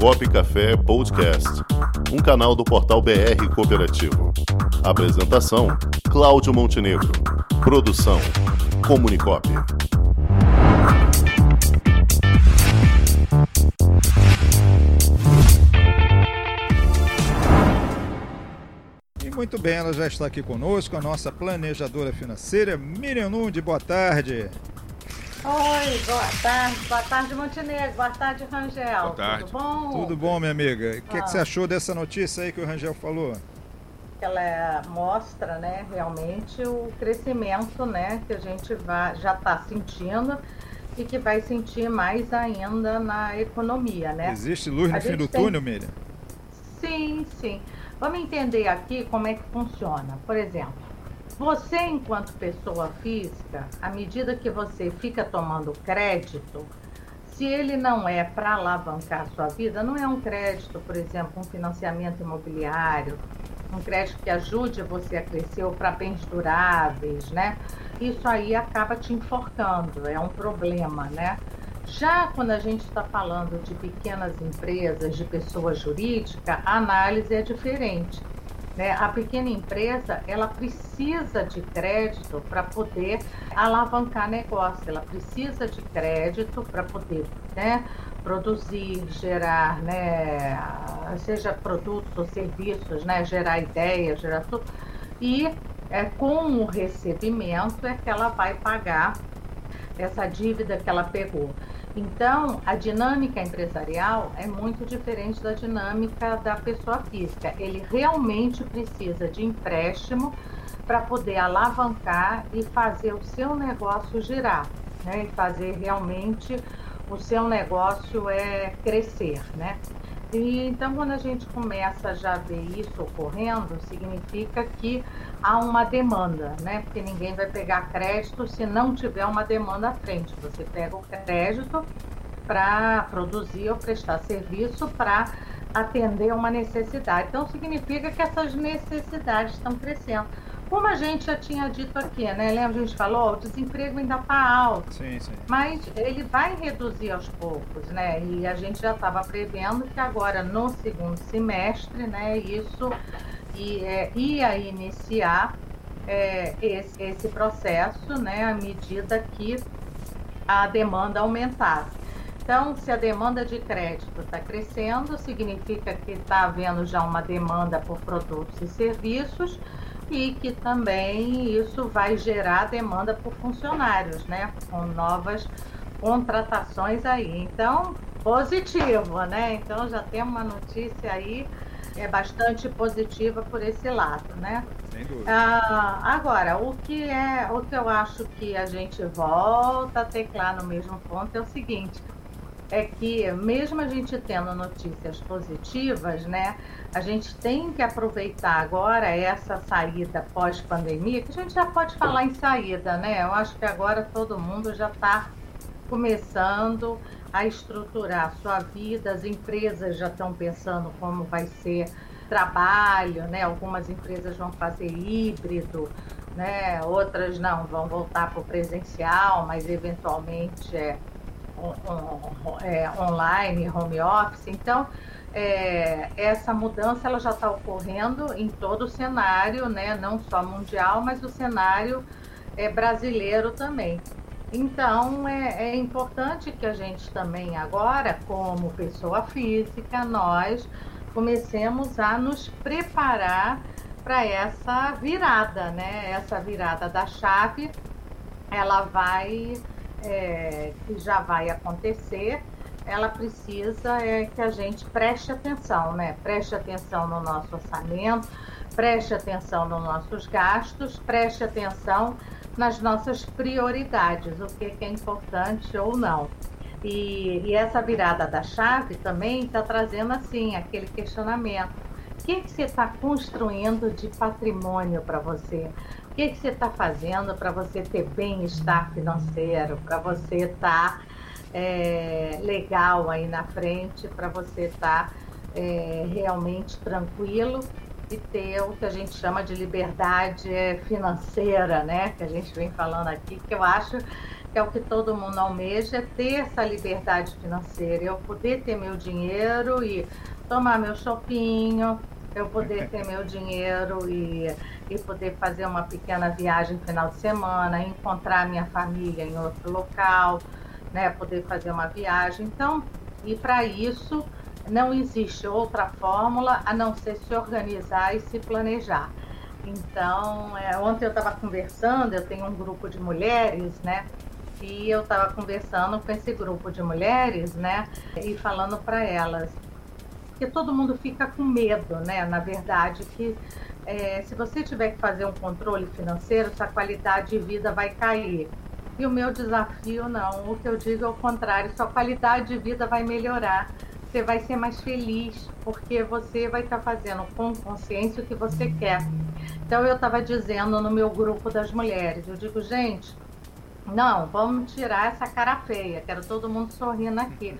Comunicop Café Podcast, um canal do portal BR Cooperativo. Apresentação: Cláudio Montenegro. Produção: Comunicop. E muito bem, ela já está aqui conosco, a nossa planejadora financeira, Miriam Nundi. Boa tarde. Oi, boa tarde. Boa tarde, Montenegro. Boa tarde, Rangel. Boa tarde. Tudo bom? Tudo bom, minha amiga? O que, Ah. que você achou dessa notícia aí que o Rangel falou? Ela é- mostra, né, realmente o crescimento, né, que a gente vai, já está sentindo e que vai sentir mais ainda na economia, né? Existe luz no A fim do tem- túnel, Miriam? Sim, sim. Vamos entender aqui como é que funciona. Por exemplo, você, enquanto pessoa física, à medida que você fica tomando crédito, se ele não é para alavancar sua vida, não é um crédito, por exemplo, um financiamento imobiliário, um crédito que ajude você a crescer ou para bens duráveis, né? Isso aí acaba te enforcando, é um problema, né? Já quando a gente está falando de pequenas empresas, de pessoa jurídica, a análise é diferente. Né? A pequena empresa ela precisa de crédito para poder alavancar negócio, ela precisa de crédito para poder né, produzir, gerar, né, seja produtos ou serviços, né, gerar ideias, gerar tudo. E é, com o recebimento é que ela vai pagar essa dívida que ela pegou. Então, a dinâmica empresarial é muito diferente da dinâmica da pessoa física. Ele realmente precisa de empréstimo para poder alavancar e fazer o seu negócio girar, né? E fazer realmente o seu negócio é crescer, né? E, então, quando a gente começa a já ver isso ocorrendo, significa que há uma demanda, né? Porque ninguém vai pegar crédito se não tiver uma demanda à frente. Você pega o crédito para produzir ou prestar serviço para atender uma necessidade. Então, significa que essas necessidades estão crescendo. Como a gente já tinha dito aqui, né? Lembra, a gente falou, o desemprego ainda está alto Sim, sim. mas ele vai reduzir aos poucos, né? E a gente já estava prevendo que agora no segundo semestre, né, isso i- é, ia iniciar é, esse, esse processo, né, à medida que a demanda aumentasse. Então, se a demanda de crédito está crescendo, significa que está havendo já uma demanda por produtos e serviços e que também isso vai gerar demanda por funcionários, né? Com novas contratações aí. Então, positivo, né? Então já tem uma notícia aí é bastante positiva por esse lado, né? Sem dúvida. Ah, agora, o que é, o que eu acho que a gente volta a teclar no mesmo ponto é o seguinte, é que mesmo a gente tendo notícias positivas, né, a gente tem que aproveitar agora essa saída pós-pandemia, que a gente já pode falar em saída, né? Eu acho que agora todo mundo já está começando a estruturar a sua vida, as empresas já estão pensando como vai ser trabalho, né? Algumas empresas vão fazer híbrido, né? Outras não, vão voltar para o presencial, mas eventualmente é, é, online, home office. Então, é, essa mudança ela já está ocorrendo em todo o cenário, né? Não só mundial, mas o cenário é, brasileiro também. Então, é, é importante que a gente também agora, como pessoa física, nós comecemos a nos preparar para essa virada, né? Essa virada da chave, ela vai, é, que já vai acontecer, ela precisa é, que a gente preste atenção, né? Preste atenção no nosso orçamento, preste atenção nos nossos gastos, preste atenção nas nossas prioridades, o que, que é importante ou não. E, e essa virada da chave também está trazendo assim aquele questionamento. O que, que você está construindo de patrimônio para você? O que, que você está fazendo para você ter bem-estar financeiro, para você estar é, legal aí na frente, para você estar é, realmente tranquilo e ter o que a gente chama de liberdade financeira, né? Que a gente vem falando aqui, que eu acho que é o que todo mundo almeja, é ter essa liberdade financeira, eu poder ter meu dinheiro e tomar meu shopping, eu poder ter meu dinheiro e, e poder fazer uma pequena viagem no final de semana, encontrar minha família em outro local, né, poder fazer uma viagem. Então, e para isso não existe outra fórmula a não ser se organizar e se planejar. Então, é, ontem eu estava conversando, eu tenho um grupo de mulheres, né? E eu estava conversando com esse grupo de mulheres, né? E falando para elas, porque todo mundo fica com medo, né? Na verdade, que é, se você tiver que fazer um controle financeiro, sua qualidade de vida vai cair. E o meu desafio não, o que eu digo é o contrário, sua qualidade de vida vai melhorar. Você vai ser mais feliz, porque você vai estar tá fazendo com consciência o que você quer. Então eu estava dizendo no meu grupo das mulheres, eu digo, gente, não, vamos tirar essa cara feia, quero todo mundo sorrindo aqui.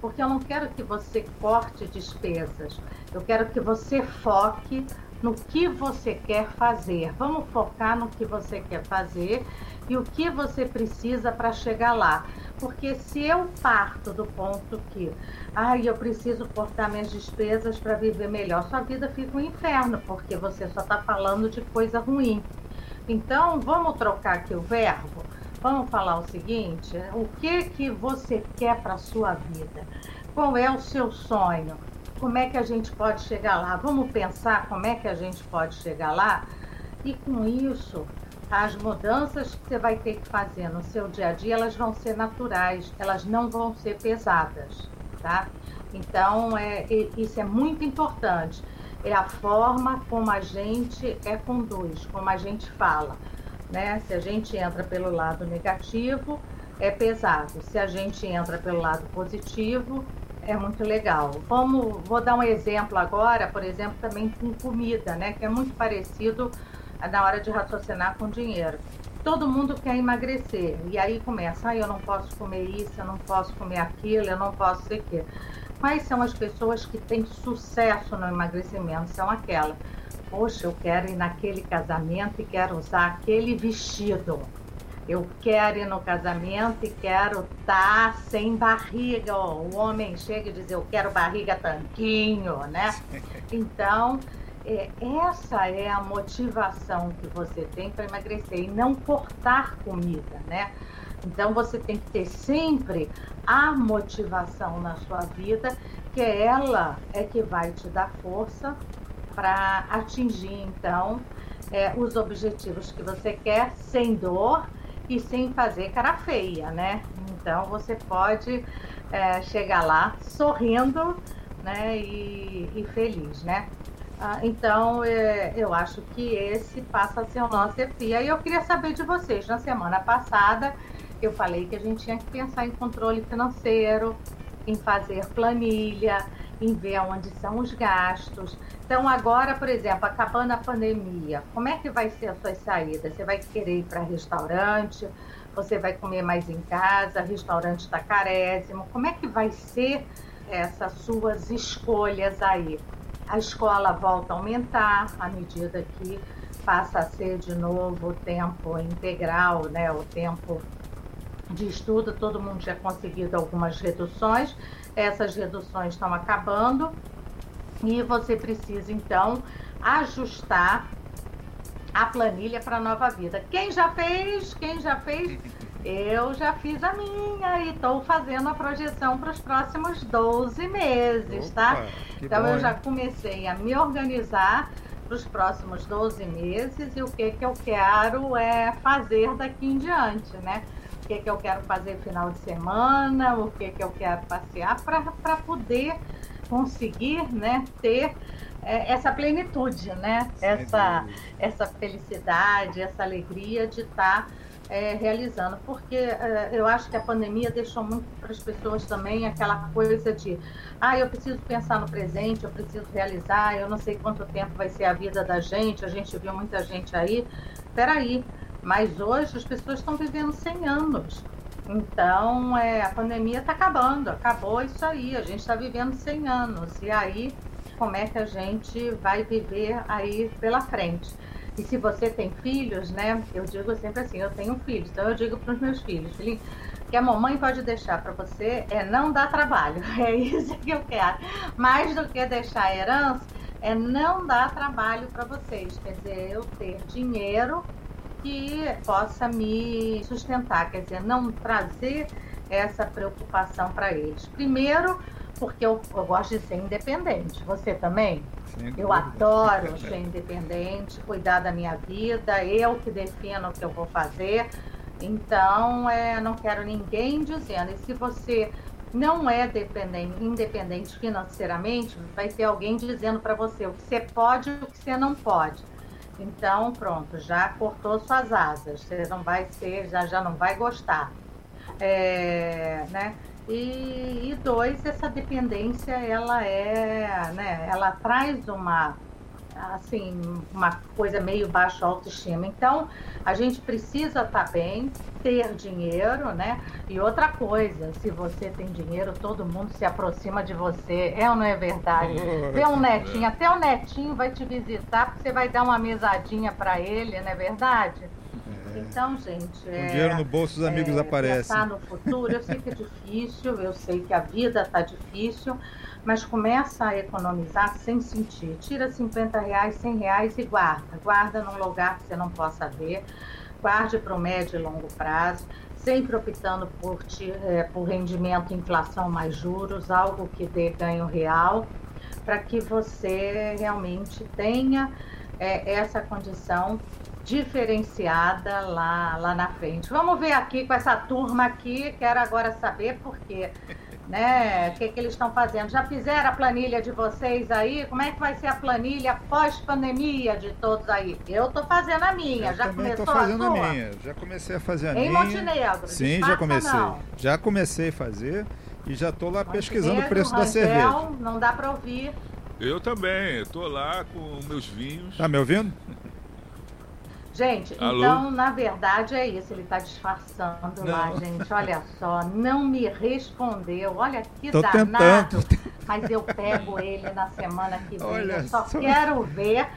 Porque eu não quero que você corte despesas, eu quero que você foque no que você quer fazer. Vamos focar no que você quer fazer e o que você precisa para chegar lá. Porque se eu parto do ponto que, ai, eu preciso cortar minhas despesas para viver melhor, sua vida fica um inferno, porque você só está falando de coisa ruim. Então, vamos trocar aqui o verbo? Vamos falar o seguinte, o que que você quer para sua vida? Qual é o seu sonho? Como é que a gente pode chegar lá? Vamos pensar como é que a gente pode chegar lá? E com isso, as mudanças que você vai ter que fazer no seu dia a dia, elas vão ser naturais, elas não vão ser pesadas, tá? Então, é, isso é muito importante. É a forma como a gente é conduz, como a gente fala, né? Se a gente entra pelo lado negativo, é pesado. Se a gente entra pelo lado positivo, é muito legal. Vamos, vou dar um exemplo agora, por exemplo, também com comida, né? Que é muito parecido na hora de raciocinar com dinheiro. Todo mundo quer emagrecer. E aí começa, ah, eu não posso comer isso, eu não posso comer aquilo, eu não posso ser quê. Quais são as pessoas que têm sucesso no emagrecimento? São aquelas. Poxa, eu quero ir naquele casamento e quero usar aquele vestido. Eu quero ir no casamento e quero estar tá sem barriga. o homem chega e diz, eu quero barriga tanquinho, né? Então, é, essa é a motivação que você tem para emagrecer e não cortar comida, né? Então você tem que ter sempre a motivação na sua vida, que é ela é que vai te dar força para atingir então é, os objetivos que você quer sem dor e sem fazer cara feia, né? Então você pode é, chegar lá sorrindo, né? E, e feliz, né? Ah, então, é, eu acho que esse passa a ser o nosso desafio. E eu queria saber de vocês. Na semana passada, eu falei que a gente tinha que pensar em controle financeiro, em fazer planilha, em ver onde são os gastos. Então, agora, por exemplo, acabando a pandemia, como é que vai ser as suas saídas? Você vai querer ir para restaurante? Você vai comer mais em casa? Restaurante está carésimo? Como é que vai ser essas suas escolhas aí? A escola volta a aumentar à medida que passa a ser de novo o tempo integral, né? o tempo de estudo, todo mundo já conseguido algumas reduções, essas reduções estão acabando e você precisa então ajustar a planilha para a nova vida. Quem já fez? Quem já fez? Eu já fiz a minha e estou fazendo a projeção para os próximos 12 meses, tá? Opa, tá? Então bom, eu já comecei a me organizar para os próximos 12 meses e o que, que eu quero é fazer daqui em diante, né? O que, que eu quero fazer final de semana, o que, que eu quero passear para poder conseguir né, ter é, essa plenitude, né? Essa, essa felicidade, essa alegria de estar tá é, realizando, porque é, eu acho que a pandemia deixou muito para as pessoas também aquela coisa de, ah, eu preciso pensar no presente, eu preciso realizar, eu não sei quanto tempo vai ser a vida da gente, a gente viu muita gente aí, peraí, mas hoje as pessoas estão vivendo 100 anos, então é, a pandemia está acabando, acabou isso aí, a gente está vivendo 100 anos, e aí como é que a gente vai viver aí pela frente? E se você tem filhos, né? Eu digo sempre assim, eu tenho filhos, então eu digo para os meus filhos, filhinho, que a mamãe pode deixar para você é não dar trabalho. É isso que eu quero. Mais do que deixar herança, é não dar trabalho para vocês. Quer dizer, eu ter dinheiro que possa me sustentar, quer dizer, não trazer essa preocupação para eles. Primeiro, porque eu, eu, gosto de ser independente. Você também? eu adoro ser independente, cuidar da minha vida, eu que defino o que eu vou fazer. Então, é, não quero ninguém dizendo. E se você não é dependente, independente financeiramente, vai ter alguém dizendo para você o que você pode e o que você não pode. Então, pronto, já cortou suas asas. Você não vai ser, já, já não vai gostar. É, né? E, e dois, essa dependência, ela é, né? Ela traz uma assim, uma coisa meio baixa autoestima. Então, a gente precisa estar tá bem, ter dinheiro, né? E outra coisa, se você tem dinheiro, todo mundo se aproxima de você. É ou não é verdade? Vê um netinho, até o netinho vai te visitar, porque você vai dar uma mesadinha para ele, não é verdade? É. Então, gente. É, o dinheiro no bolso, os amigos é, aparecem. Pensar no futuro, eu sei que é difícil, eu sei que a vida está difícil, mas começa a economizar sem sentir. Tira 50 reais, 100 reais e guarda. Guarda num lugar que você não possa ver. Guarde para o médio e longo prazo, sempre optando por, é, por rendimento, inflação mais juros, algo que dê ganho real, para que você realmente tenha é, essa condição diferenciada lá, lá na frente. Vamos ver aqui com essa turma aqui, quero agora saber por quê né? O que, que eles estão fazendo? Já fizeram a planilha de vocês aí? Como é que vai ser a planilha pós-pandemia de todos aí? Eu estou fazendo a minha. Eu já começou tô fazendo a, a, minha. Já comecei a fazer a em minha. Em Montenegro. Sim, já comecei. Não. Já comecei a fazer e já estou lá Montenegro, pesquisando o preço Rangel, da cerveja. Não dá para ouvir. Eu também. Estou lá com meus vinhos. Tá me ouvindo? Gente, Alô? então, na verdade, é isso. Ele está disfarçando não. lá, gente. Olha só, não me respondeu. Olha que Tô danado. Tentando. Mas eu pego ele na semana que vem. Olha eu só, só quero ver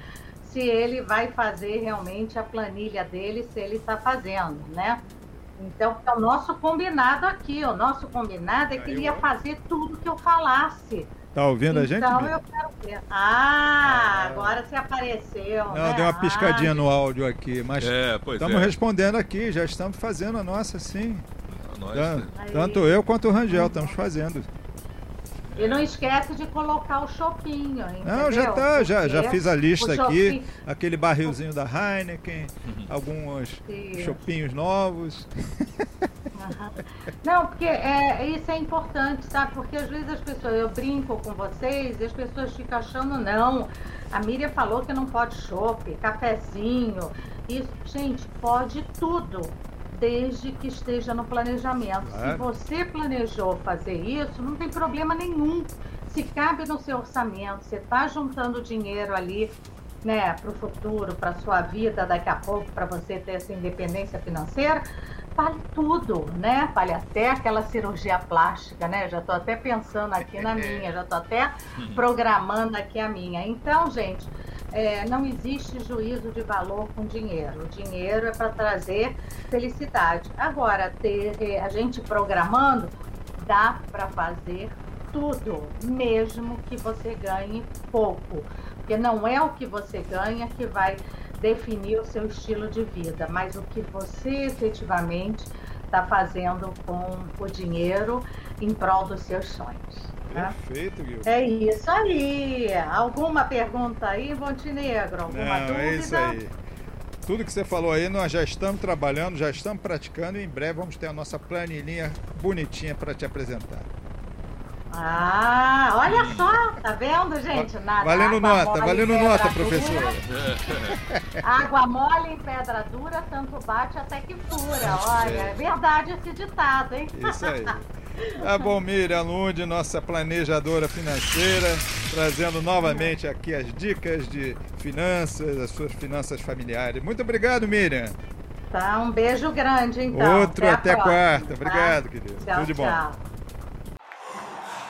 se ele vai fazer realmente a planilha dele, se ele está fazendo, né? Então, é o nosso combinado aqui. O nosso combinado é que ele ia fazer tudo que eu falasse. Tá ouvindo então, a gente? Então eu quero ver. Ah, ah, agora você apareceu. Não, né? deu uma piscadinha ah, no áudio aqui, mas é, estamos é. respondendo aqui, já estamos fazendo a nossa sim. Nós, tanto, tanto eu quanto o Rangel estamos fazendo. E não esquece de colocar o chopinho, entendeu? Não, já tá, já, já fiz a lista aqui. Aquele barrilzinho da Heineken, alguns chopinhos novos. Não, porque é, isso é importante, sabe? Porque às vezes as pessoas, eu brinco com vocês e as pessoas ficam achando, não, a Miriam falou que não pode chopp, cafezinho. Isso, gente, pode tudo, desde que esteja no planejamento. Claro. Se você planejou fazer isso, não tem problema nenhum. Se cabe no seu orçamento, você está juntando dinheiro ali né, para o futuro, para a sua vida daqui a pouco, para você ter essa independência financeira, vale tudo, né? Vale até aquela cirurgia plástica, né? Já estou até pensando aqui na minha, já estou até programando aqui a minha. Então, gente, é, não existe juízo de valor com dinheiro. O dinheiro é para trazer felicidade. Agora, ter, é, a gente programando, dá para fazer tudo, mesmo que você ganhe pouco. Porque não é o que você ganha que vai definir o seu estilo de vida, mas o que você efetivamente está fazendo com o dinheiro em prol dos seus sonhos. Né? Perfeito, Gil. É isso aí. Alguma pergunta aí, Montenegro? Alguma Não, dúvida? É isso aí. Tudo que você falou aí, nós já estamos trabalhando, já estamos praticando e em breve vamos ter a nossa planilhinha bonitinha para te apresentar. Ah, olha só, tá vendo, gente? Valendo nota, valendo nota, professora. Água mole em pedra dura, tanto bate até que fura. Olha, é verdade esse ditado, hein? Isso aí. Tá bom, Miriam Lund, nossa planejadora financeira, trazendo novamente aqui as dicas de finanças, as suas finanças familiares. Muito obrigado, Miriam. Tá, um beijo grande, então. Outro, até, até quarta. Obrigado, tá? querido. Tchau, Tudo de bom. Tchau.